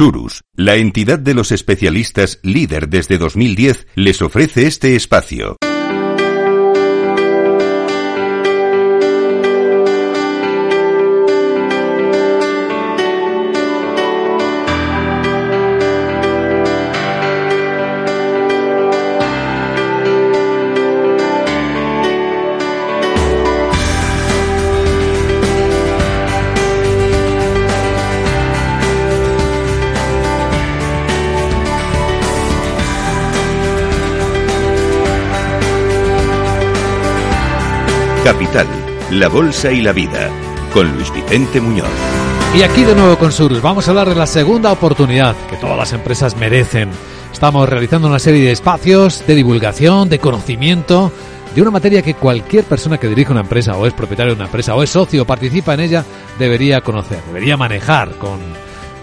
Surus, la entidad de los especialistas líder desde 2010, les ofrece este espacio. Capital, la Bolsa y la Vida, con Luis Vicente Muñoz. Y aquí de nuevo con Surus vamos a hablar de la segunda oportunidad que todas las empresas merecen. Estamos realizando una serie de espacios de divulgación, de conocimiento, de una materia que cualquier persona que dirige una empresa o es propietario de una empresa o es socio o participa en ella debería conocer, debería manejar con,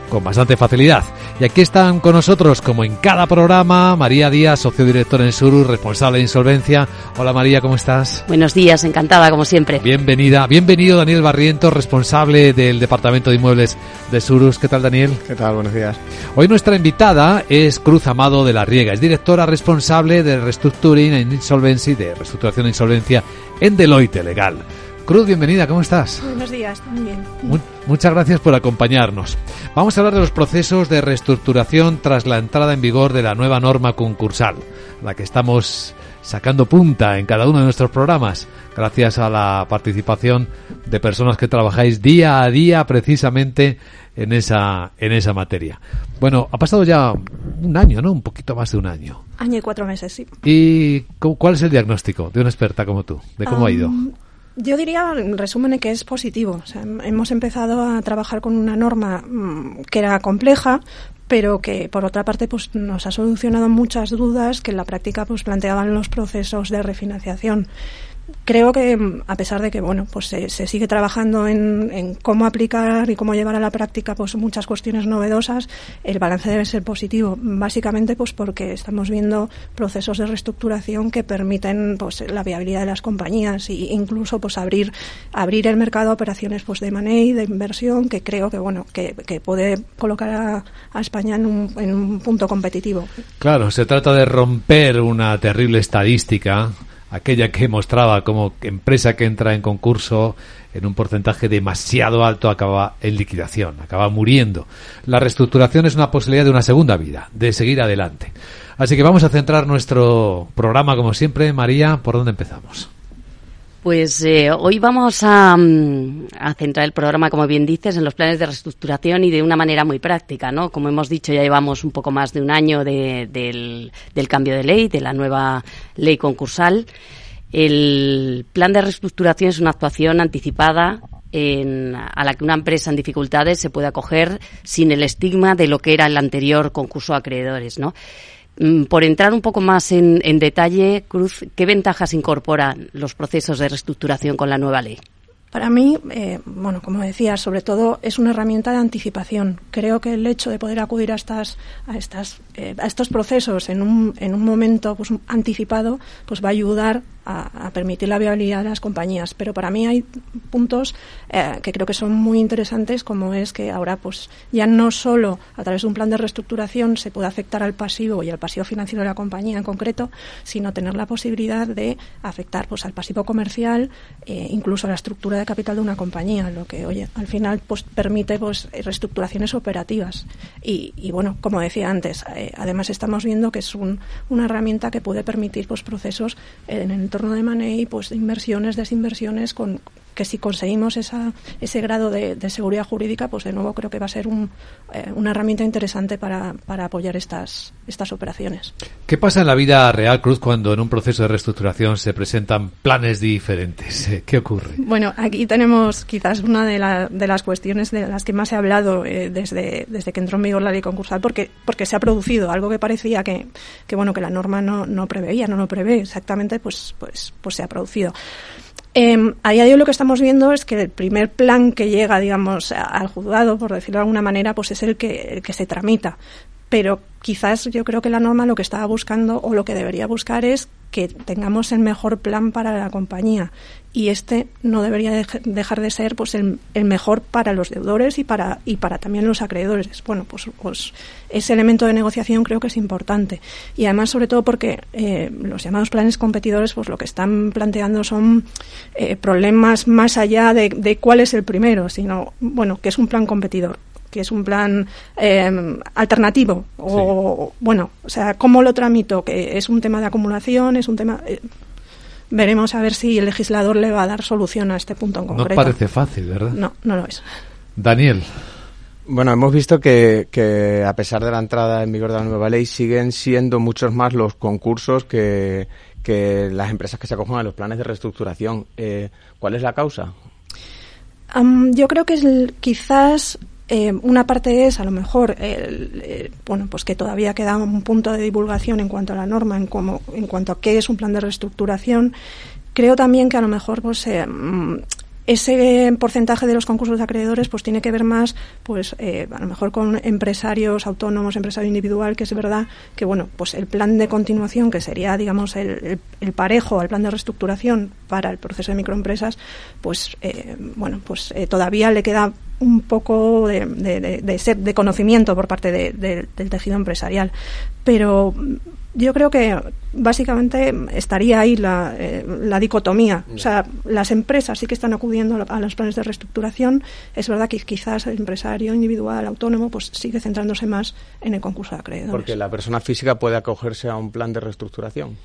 con bastante facilidad. Y aquí están con nosotros, como en cada programa, María Díaz, socio director en Surus, responsable de insolvencia. Hola María, ¿cómo estás? Buenos días, encantada como siempre. Bienvenida. Bienvenido Daniel Barrientos, responsable del Departamento de Inmuebles de Surus. ¿Qué tal Daniel? ¿Qué tal? Buenos días. Hoy nuestra invitada es Cruz Amado de la Riega, es directora responsable de Restructuring en Insolvency, de Reestructuración e Insolvencia en Deloitte Legal. Cruz, bienvenida, ¿cómo estás? Buenos días, también. muchas gracias por acompañarnos. Vamos a hablar de los procesos de reestructuración tras la entrada en vigor de la nueva norma concursal, la que estamos sacando punta en cada uno de nuestros programas, gracias a la participación de personas que trabajáis día a día precisamente en esa, en esa materia. Bueno, ha pasado ya un año, ¿no? Un poquito más de un año. Año y cuatro meses, sí. ¿Y cuál es el diagnóstico de una experta como tú? ¿De cómo ha ido? Yo diría, en resumen, que es positivo. hemos empezado a trabajar con una norma mm, que era compleja, pero que por otra parte pues nos ha solucionado muchas dudas que en la práctica pues planteaban los procesos de refinanciación creo que a pesar de que bueno pues se, sigue trabajando en, cómo aplicar y cómo llevar a la práctica pues muchas cuestiones novedosas el balance debe ser positivo. Básicamente pues porque estamos viendo procesos de reestructuración que permiten pues la viabilidad de las compañías e incluso pues abrir abrir el mercado a operaciones pues de money de inversión que creo que bueno que, puede colocar a, España en un punto competitivo. Claro se trata de romper una terrible estadística aquella que mostraba como empresa que entra en concurso en un porcentaje demasiado alto acaba en liquidación, acaba muriendo. La reestructuración es una posibilidad de una segunda vida, de seguir adelante. Así que vamos a centrar nuestro programa como siempre. María, ¿por dónde empezamos? Pues eh, hoy vamos mm, a, centrar el programa, como bien dices, en los planes de reestructuración y de una manera muy práctica, ¿no? Como hemos dicho, ya llevamos un poco más de un año del, cambio de ley, de la nueva ley concursal. El plan de reestructuración es una actuación anticipada a la que una empresa en dificultades se puede acoger sin el estigma de lo que era el anterior concurso de acreedores, ¿no? Mm, por entrar un poco más en, detalle, Cruz, ¿qué ventajas incorporan los procesos de reestructuración con la nueva ley? Para mí, eh, bueno, como decía, sobre todo es una herramienta de anticipación. Creo que el hecho de poder acudir a estas, a estas, eh, a estos procesos en un, en un momento pues, anticipado, pues va a ayudar a, permitir la viabilidad de las compañías. Pero para mí hay puntos eh, que creo que son muy interesantes, como es que ahora pues ya no solo a través de un plan de reestructuración se puede afectar al pasivo y al pasivo financiero de la compañía en concreto, sino tener la posibilidad de afectar pues al pasivo comercial, eh, incluso a la estructura de capital de una compañía, lo que oye al final pues permite pues reestructuraciones operativas. Y, bueno, como decía antes, eh, además estamos viendo que es una herramienta que puede permitir pues procesos en el de money, pues inversiones, desinversiones, con que si conseguimos esa, ese grado de, seguridad jurídica, pues de nuevo creo que va a ser un, eh, una herramienta interesante para, para, apoyar estas, estas operaciones. ¿Qué pasa en la vida real, Cruz, cuando en un proceso de reestructuración se presentan planes diferentes? ¿Qué ocurre? Bueno, aquí tenemos quizás una de, de las cuestiones de las que más ha hablado eh, desde, desde que entró en vigor la ley concursal, porque, porque se ha producido algo que parecía que, que bueno, que la norma no, no preveía, no lo prevé exactamente, pues, pues, pues se ha producido. Eh, a día de hoy lo que estamos viendo es que el primer plan que llega, digamos, al juzgado, por decirlo de alguna manera, pues es el que, el que se tramita pero quizás yo creo que la norma lo que estaba buscando o lo que debería buscar es que tengamos el mejor plan para la compañía. Y este no debería dejar de ser pues el, mejor para los deudores y para y para también los acreedores. Bueno pues, pues, ese elemento de negociación creo que es importante. Y además sobre todo porque eh, los llamados planes competidores pues lo que están planteando son eh, problemas más allá de, de cuál es el primero sino bueno que es un plan competidor que es un plan eh, alternativo. O bueno o sea cómo lo tramito que es un tema de acumulación es un tema eh, veremos a ver si el legislador le va a dar solución a este punto en concreto. no parece fácil verdad no no lo es. Daniel. Bueno, hemos visto que, que, a pesar de la entrada en vigor de la nueva ley, siguen siendo muchos más los concursos que, que las empresas que se acogen a los planes de reestructuración. Eh, ¿Cuál es la causa? yo creo que es quizás eh, una parte es, a lo mejor, eh, bueno, pues que todavía queda un punto de divulgación en cuanto a la norma, en, cómo, en cuanto a qué es un plan de reestructuración. Creo también que a lo mejor, pues, eh, mm, ese porcentaje de los concursos de acreedores pues tiene que ver más pues a lo mejor con empresarios autónomos empresario individual que es verdad que bueno pues el plan de continuación que sería digamos el, parejo al plan de reestructuración para el proceso de microempresas pues bueno pues todavía le queda un poco de, de, de, de conocimiento por parte del tejido empresarial. Pero yo creo que básicamente estaría ahí la, eh, la, dicotomía. O sea, las empresas sí que están acudiendo a los planes de reestructuración. Es verdad que quizás el empresario individual, autónomo, pues sigue centrándose más en el concurso de acreedores. Porque la persona física puede acogerse a un plan de reestructuración.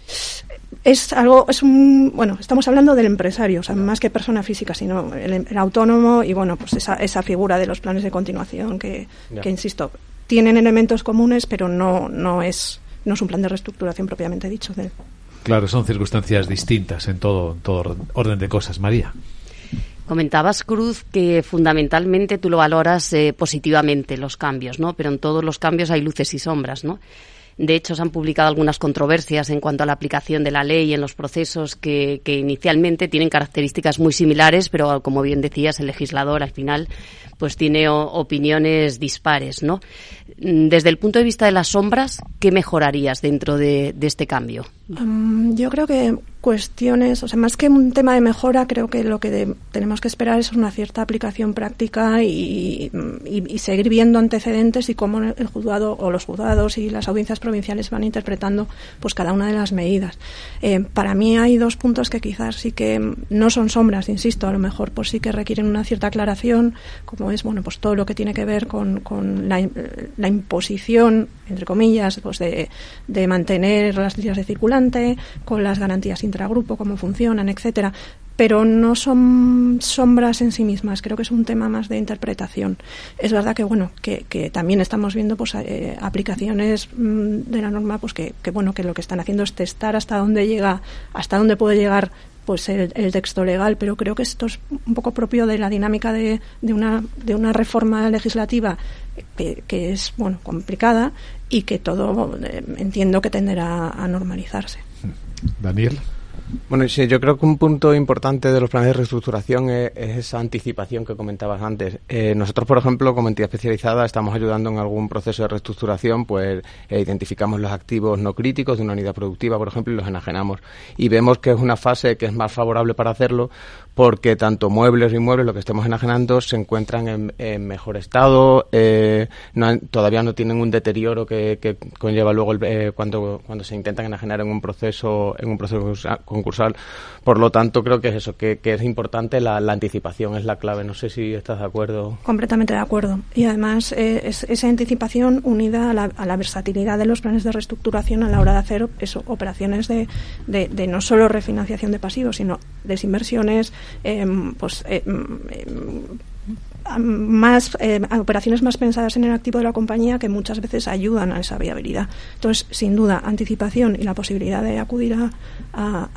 Es algo, es un, bueno, estamos hablando del empresario, o sea, más que persona física, sino el, autónomo y bueno, pues esa, esa figura de los planes de continuación que, que insisto, tienen elementos comunes, pero no, no es no es un plan de reestructuración propiamente dicho. De... Claro, son circunstancias distintas en todo, todo orden de cosas. María. Comentabas, Cruz, que fundamentalmente tú lo valoras eh, positivamente, los cambios, ¿no? Pero en todos los cambios hay luces y sombras, ¿no? De hecho, se han publicado algunas controversias en cuanto a la aplicación de la ley en los procesos que, que, inicialmente tienen características muy similares, pero como bien decías, el legislador al final pues tiene opiniones dispares, ¿no? Desde el punto de vista de las sombras, ¿qué mejorarías dentro de, este cambio? Um, yo creo que cuestiones, o sea, más que un tema de mejora, creo que lo que tenemos que esperar es una cierta aplicación práctica y, seguir viendo antecedentes y cómo el juzgado o los juzgados y las audiencias provinciales van interpretando pues cada una de las medidas. Eh, para mí hay dos puntos que quizás sí que no son sombras, insisto, a lo mejor pues sí que requieren una cierta aclaración, como es bueno pues todo lo que tiene que ver con, con la, la, imposición, entre comillas, pues de, de mantener las líneas de circulante, con las garantías intragrupo, cómo funcionan, etcétera, pero no son sombras en sí mismas. Creo que es un tema más de interpretación. Es verdad que bueno que, que también estamos viendo pues eh, aplicaciones mm, de la norma pues que, que, bueno que lo que están haciendo es testar hasta dónde llega, hasta dónde puede llegar pues el, el, texto legal, pero creo que esto es un poco propio de la dinámica de, de una de una reforma legislativa que, que es bueno complicada y que todo eh, entiendo que tenderá a normalizarse. Daniel. Bueno, sí, yo creo que un punto importante de los planes de reestructuración es, esa anticipación que comentabas antes. Eh, nosotros, por ejemplo, como entidad especializada, estamos ayudando en algún proceso de reestructuración, pues eh, identificamos los activos no críticos de una unidad productiva, por ejemplo, y los enajenamos. Y vemos que es una fase que es más favorable para hacerlo porque tanto muebles y inmuebles, lo que estemos enajenando, se encuentran en, mejor estado, eh, todavía no tienen un deterioro que, conlleva luego eh, cuando, cuando se intentan enajenar en un proceso en un proceso concursal. Por lo tanto, creo que es eso, que, es importante la, anticipación, es la clave. No sé si estás de acuerdo. Completamente de acuerdo. Y además, eh, esa anticipación unida a la, versatilidad de los planes de reestructuración a la hora de hacer eso, operaciones de, de, no solo refinanciación de pasivos, sino desinversiones, Em, pues em, más eh, operaciones más pensadas en el activo de la compañía que muchas veces ayudan a esa viabilidad. Entonces, sin duda, anticipación y la posibilidad de acudir a,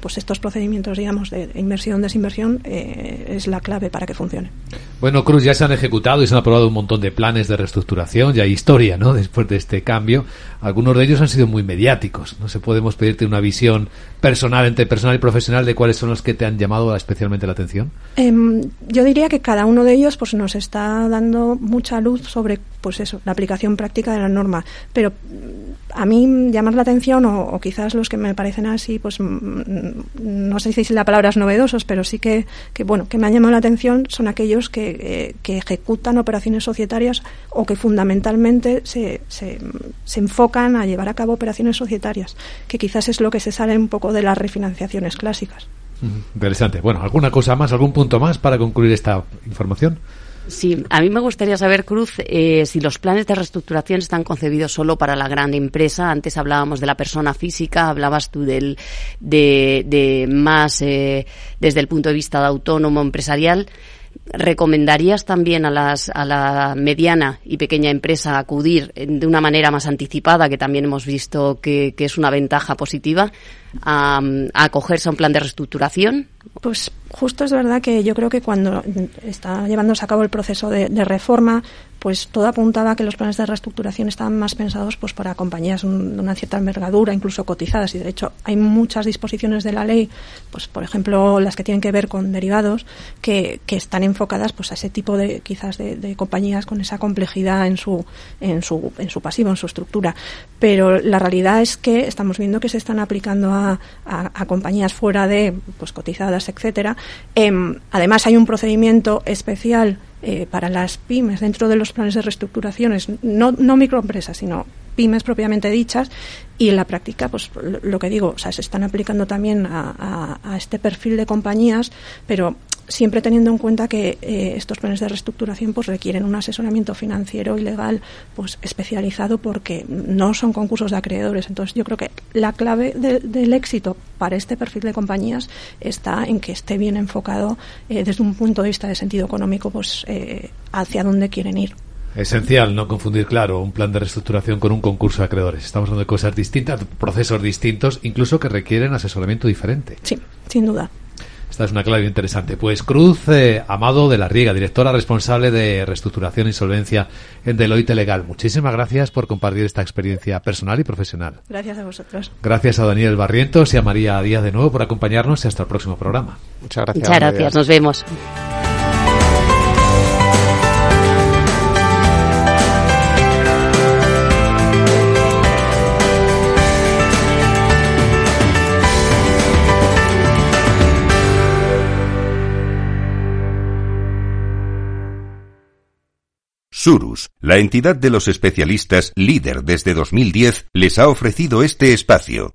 pues estos procedimientos, digamos, de inversión, desinversión, eh, es la clave para que funcione. Bueno, Cruz, ya se han ejecutado y se han aprobado un montón de planes de reestructuración, ya hay historia, ¿no? Después de este cambio. Algunos de ellos han sido muy mediáticos. No sé, podemos pedirte una visión personal, entre personal y profesional, de cuáles son los que te han llamado especialmente la atención. Em, yo diría que cada uno de ellos pues nos está dando mucha luz sobre pues eso, la aplicación práctica de la norma. Pero mm, a mí llamar la atención, o, quizás los que me parecen así, pues mm, no sé si la palabra es novedosos, pero sí que, que, bueno, que me han llamado la atención son aquellos que, eh, que ejecutan operaciones societarias o que fundamentalmente se, se, se, enfocan a llevar a cabo operaciones societarias, que quizás es lo que se sale un poco de las refinanciaciones clásicas. Interesante. Bueno, ¿alguna cosa más, algún punto más para concluir esta información? Sí, a mí me gustaría saber, Cruz, eh, si los planes de reestructuración están concebidos solo para la gran empresa. Antes hablábamos de la persona física, hablabas tú del, de, de más eh, desde el punto de vista de autónomo empresarial. ¿Recomendarías también a, las, a la mediana y pequeña empresa acudir de una manera más anticipada, que también hemos visto que, que es una ventaja positiva, a acogerse a un plan de reestructuración? Pues justo es verdad que yo creo que cuando está llevándose a cabo el proceso de, reforma, pues todo apuntaba a que los planes de reestructuración estaban más pensados pues para compañías de una cierta envergadura, incluso cotizadas. Y de hecho hay muchas disposiciones de la ley, pues por ejemplo las que tienen que ver con derivados, que, que están enfocadas pues a ese tipo de quizás de, compañías con esa complejidad en su en su en su pasivo, en su estructura. Pero la realidad es que estamos viendo que se están aplicando a, a compañías fuera de pues cotizadas, etcétera, Em, además, hay un procedimiento especial eh, para las pymes dentro de los planes de reestructuraciones, no, no microempresas, sino pymes propiamente dichas, y en la práctica, pues lo, que digo, o sea, se están aplicando también a, este perfil de compañías, pero siempre teniendo en cuenta que eh, estos planes de reestructuración pues requieren un asesoramiento financiero y legal pues especializado porque no son concursos de acreedores. Entonces yo creo que la clave del éxito para este perfil de compañías está en que esté bien enfocado eh, desde un punto de vista de sentido económico pues eh, hacia dónde quieren ir. Esencial no confundir, claro, un plan de reestructuración con un concurso de acreedores. Estamos hablando de cosas distintas, procesos distintos, incluso que requieren asesoramiento diferente. Sí, sin duda. Esta es una clave interesante. Pues Cruz eh, Amado de la Riega, directora responsable de reestructuración e insolvencia en Deloitte Legal. Muchísimas gracias por compartir esta experiencia personal y profesional. Gracias a vosotros. Gracias a Daniel Barrientos y a María Díaz de nuevo por acompañarnos y hasta el próximo programa. Muchas gracias. Muchas gracias. Nos vemos. Surus, la entidad de los especialistas líder desde 2010, les ha ofrecido este espacio.